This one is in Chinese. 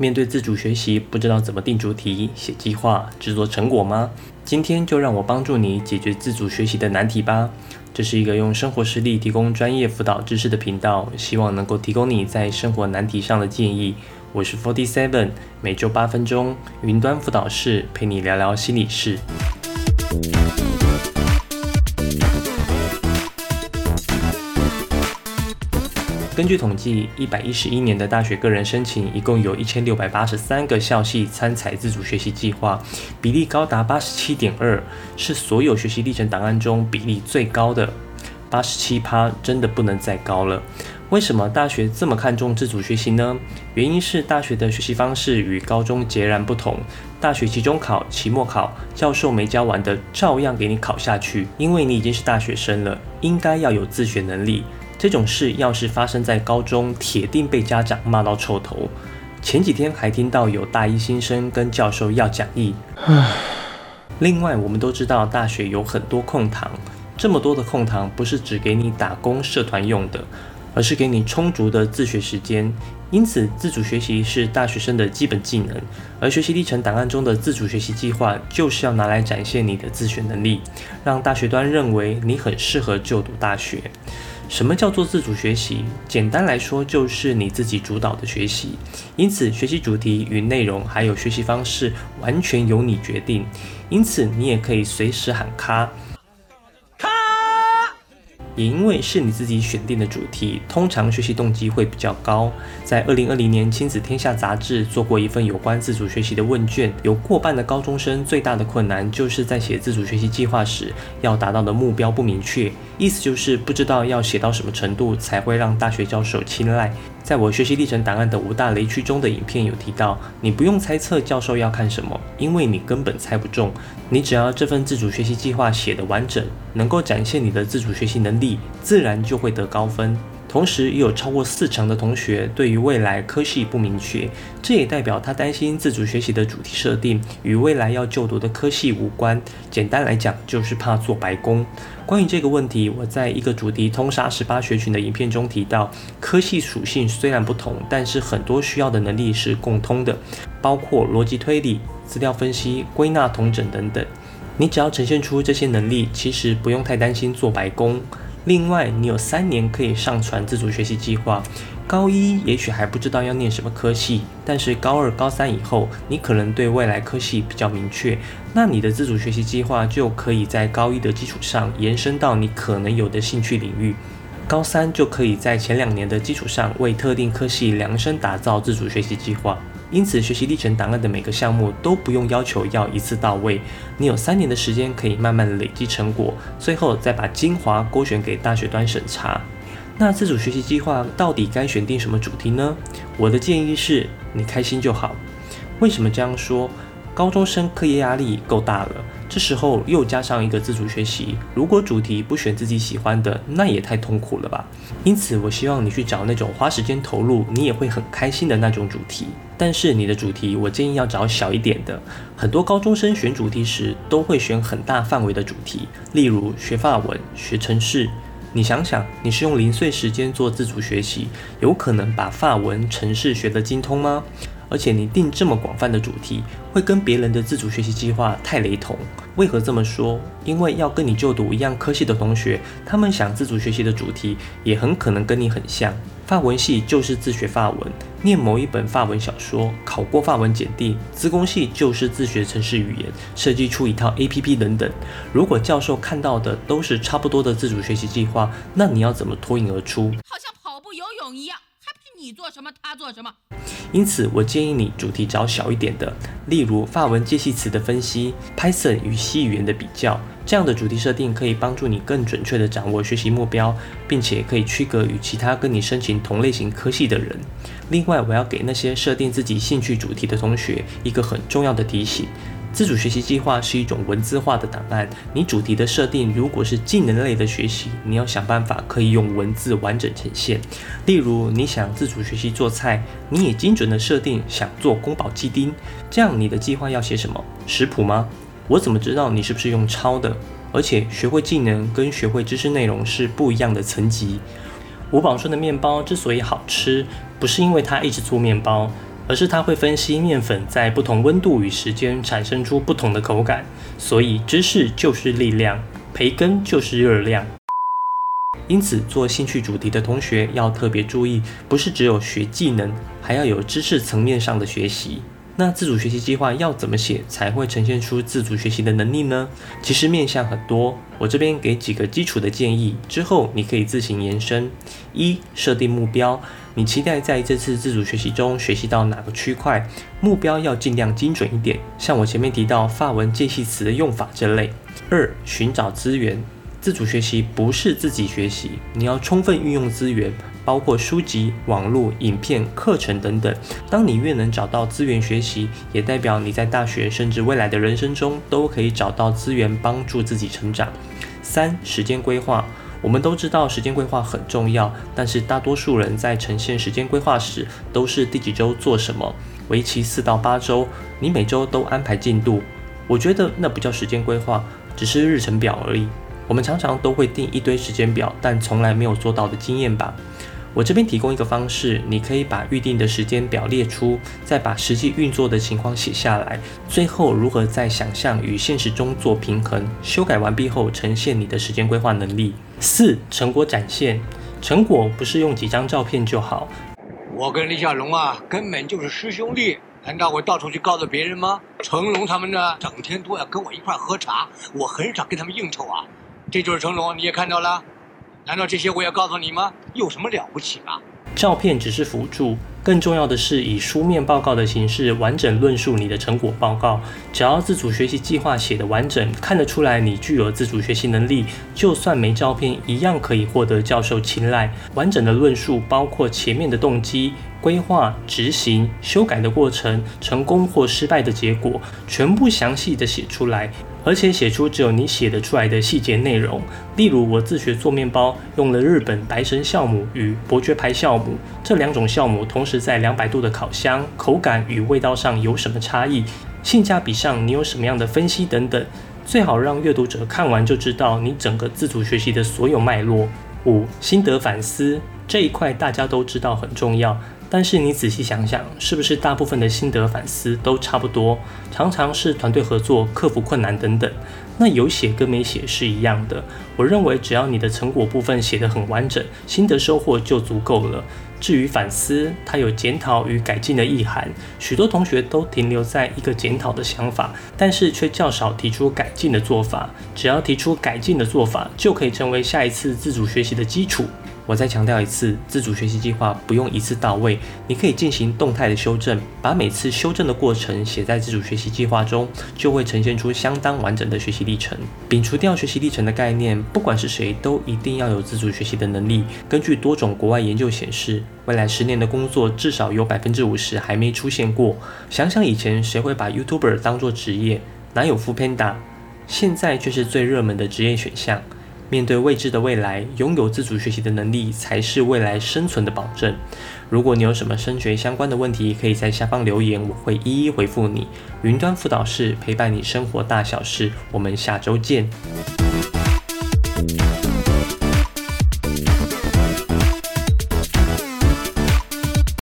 面对自主学习，不知道怎么定主题、写计划、制作成果吗？今天就让我帮助你解决自主学习的难题吧。这是一个用生活实例提供专业辅导知识的频道，希望能够提供你在生活难题上的建议。我是 Forty Seven，每周八分钟，云端辅导室陪你聊聊心理事。根据统计，一百一十一年的大学个人申请，一共有一千六百八十三个校系参采自主学习计划，比例高达八十七点二，是所有学习历程档案中比例最高的。八十七趴真的不能再高了。为什么大学这么看重自主学习呢？原因是大学的学习方式与高中截然不同。大学期中考、期末考，教授没教完的照样给你考下去，因为你已经是大学生了，应该要有自学能力。这种事要是发生在高中，铁定被家长骂到臭头。前几天还听到有大一新生跟教授要讲义。另外，我们都知道大学有很多空堂，这么多的空堂不是只给你打工社团用的，而是给你充足的自学时间。因此，自主学习是大学生的基本技能，而学习历程档案中的自主学习计划就是要拿来展现你的自学能力，让大学端认为你很适合就读大学。什么叫做自主学习？简单来说，就是你自己主导的学习。因此，学习主题与内容还有学习方式，完全由你决定。因此，你也可以随时喊卡。也因为是你自己选定的主题，通常学习动机会比较高。在二零二零年《亲子天下》杂志做过一份有关自主学习的问卷，有过半的高中生最大的困难就是在写自主学习计划时，要达到的目标不明确，意思就是不知道要写到什么程度才会让大学教授青睐。在我学习历程档案的五大雷区中的影片有提到，你不用猜测教授要看什么，因为你根本猜不中。你只要这份自主学习计划写得完整，能够展现你的自主学习能力，自然就会得高分。同时，也有超过四成的同学对于未来科系不明确，这也代表他担心自主学习的主题设定与未来要就读的科系无关。简单来讲，就是怕做白工。关于这个问题，我在一个主题通杀十八学群的影片中提到，科系属性虽然不同，但是很多需要的能力是共通的，包括逻辑推理、资料分析、归纳统整等等。你只要呈现出这些能力，其实不用太担心做白工。另外，你有三年可以上传自主学习计划。高一也许还不知道要念什么科系，但是高二、高三以后，你可能对未来科系比较明确，那你的自主学习计划就可以在高一的基础上延伸到你可能有的兴趣领域。高三就可以在前两年的基础上为特定科系量身打造自主学习计划。因此，学习历程档案的每个项目都不用要求要一次到位，你有三年的时间可以慢慢累积成果，最后再把精华勾选给大学端审查。那自主学习计划到底该选定什么主题呢？我的建议是，你开心就好。为什么这样说？高中生课业压力够大了，这时候又加上一个自主学习，如果主题不选自己喜欢的，那也太痛苦了吧。因此，我希望你去找那种花时间投入，你也会很开心的那种主题。但是你的主题，我建议要找小一点的。很多高中生选主题时，都会选很大范围的主题，例如学法文、学城市。你想想，你是用零碎时间做自主学习，有可能把法文、城市学得精通吗？而且你定这么广泛的主题，会跟别人的自主学习计划太雷同。为何这么说？因为要跟你就读一样科系的同学，他们想自主学习的主题，也很可能跟你很像。法文系就是自学法文，念某一本法文小说，考过法文检定；资工系就是自学城市语言，设计出一套 APP 等等。如果教授看到的都是差不多的自主学习计划，那你要怎么脱颖而出？好像跑步、游泳一样，还不是你做什么他做什么？因此，我建议你主题找小一点的，例如法文介系词的分析、Python 与 C 语言的比较。这样的主题设定可以帮助你更准确地掌握学习目标，并且可以区隔与其他跟你申请同类型科系的人。另外，我要给那些设定自己兴趣主题的同学一个很重要的提醒：自主学习计划是一种文字化的档案。你主题的设定如果是技能类的学习，你要想办法可以用文字完整呈现。例如，你想自主学习做菜，你也精准的设定想做宫保鸡丁，这样你的计划要写什么？食谱吗？我怎么知道你是不是用抄的？而且学会技能跟学会知识内容是不一样的层级。吴宝顺的面包之所以好吃，不是因为他一直做面包，而是他会分析面粉在不同温度与时间产生出不同的口感。所以芝士就是力量，培根就是热量。因此，做兴趣主题的同学要特别注意，不是只有学技能，还要有知识层面上的学习。那自主学习计划要怎么写才会呈现出自主学习的能力呢？其实面向很多，我这边给几个基础的建议，之后你可以自行延伸。一、设定目标，你期待在这次自主学习中学习到哪个区块？目标要尽量精准一点，像我前面提到法文介系词的用法这类。二、寻找资源。自主学习不是自己学习，你要充分运用资源，包括书籍、网络、影片、课程等等。当你越能找到资源学习，也代表你在大学甚至未来的人生中都可以找到资源帮助自己成长。三、时间规划，我们都知道时间规划很重要，但是大多数人在呈现时间规划时，都是第几周做什么，为期四到八周，你每周都安排进度。我觉得那不叫时间规划，只是日程表而已。我们常常都会定一堆时间表，但从来没有做到的经验吧。我这边提供一个方式，你可以把预定的时间表列出，再把实际运作的情况写下来，最后如何在想象与现实中做平衡，修改完毕后呈现你的时间规划能力。四、成果展现，成果不是用几张照片就好。我跟李小龙啊，根本就是师兄弟，难道我到处去告诉别人吗？成龙他们呢，整天都要跟我一块喝茶，我很少跟他们应酬啊。这就是成龙，你也看到了，难道这些我要告诉你吗？有什么了不起啊？照片只是辅助，更重要的是以书面报告的形式完整论述你的成果报告。只要自主学习计划写的完整，看得出来你具有自主学习能力，就算没照片，一样可以获得教授青睐。完整的论述包括前面的动机、规划、执行、修改的过程、成功或失败的结果，全部详细的写出来。而且写出只有你写得出来的细节内容，例如我自学做面包，用了日本白神酵母与伯爵牌酵母这两种酵母，同时在两百度的烤箱，口感与味道上有什么差异？性价比上你有什么样的分析等等，最好让阅读者看完就知道你整个自主学习的所有脉络。五心得反思这一块大家都知道很重要。但是你仔细想想，是不是大部分的心得反思都差不多？常常是团队合作、克服困难等等。那有写跟没写是一样的。我认为只要你的成果部分写得很完整，心得收获就足够了。至于反思，它有检讨与改进的意涵。许多同学都停留在一个检讨的想法，但是却较少提出改进的做法。只要提出改进的做法，就可以成为下一次自主学习的基础。我再强调一次，自主学习计划不用一次到位，你可以进行动态的修正，把每次修正的过程写在自主学习计划中，就会呈现出相当完整的学习历程。摒除掉学习历程的概念，不管是谁都一定要有自主学习的能力。根据多种国外研究显示，未来十年的工作至少有百分之五十还没出现过。想想以前谁会把 YouTuber 当作职业？哪有 f Panda？现在却是最热门的职业选项。面对未知的未来，拥有自主学习的能力才是未来生存的保证。如果你有什么升学相关的问题，可以在下方留言，我会一一回复你。云端辅导室陪伴你生活大小事，我们下周见。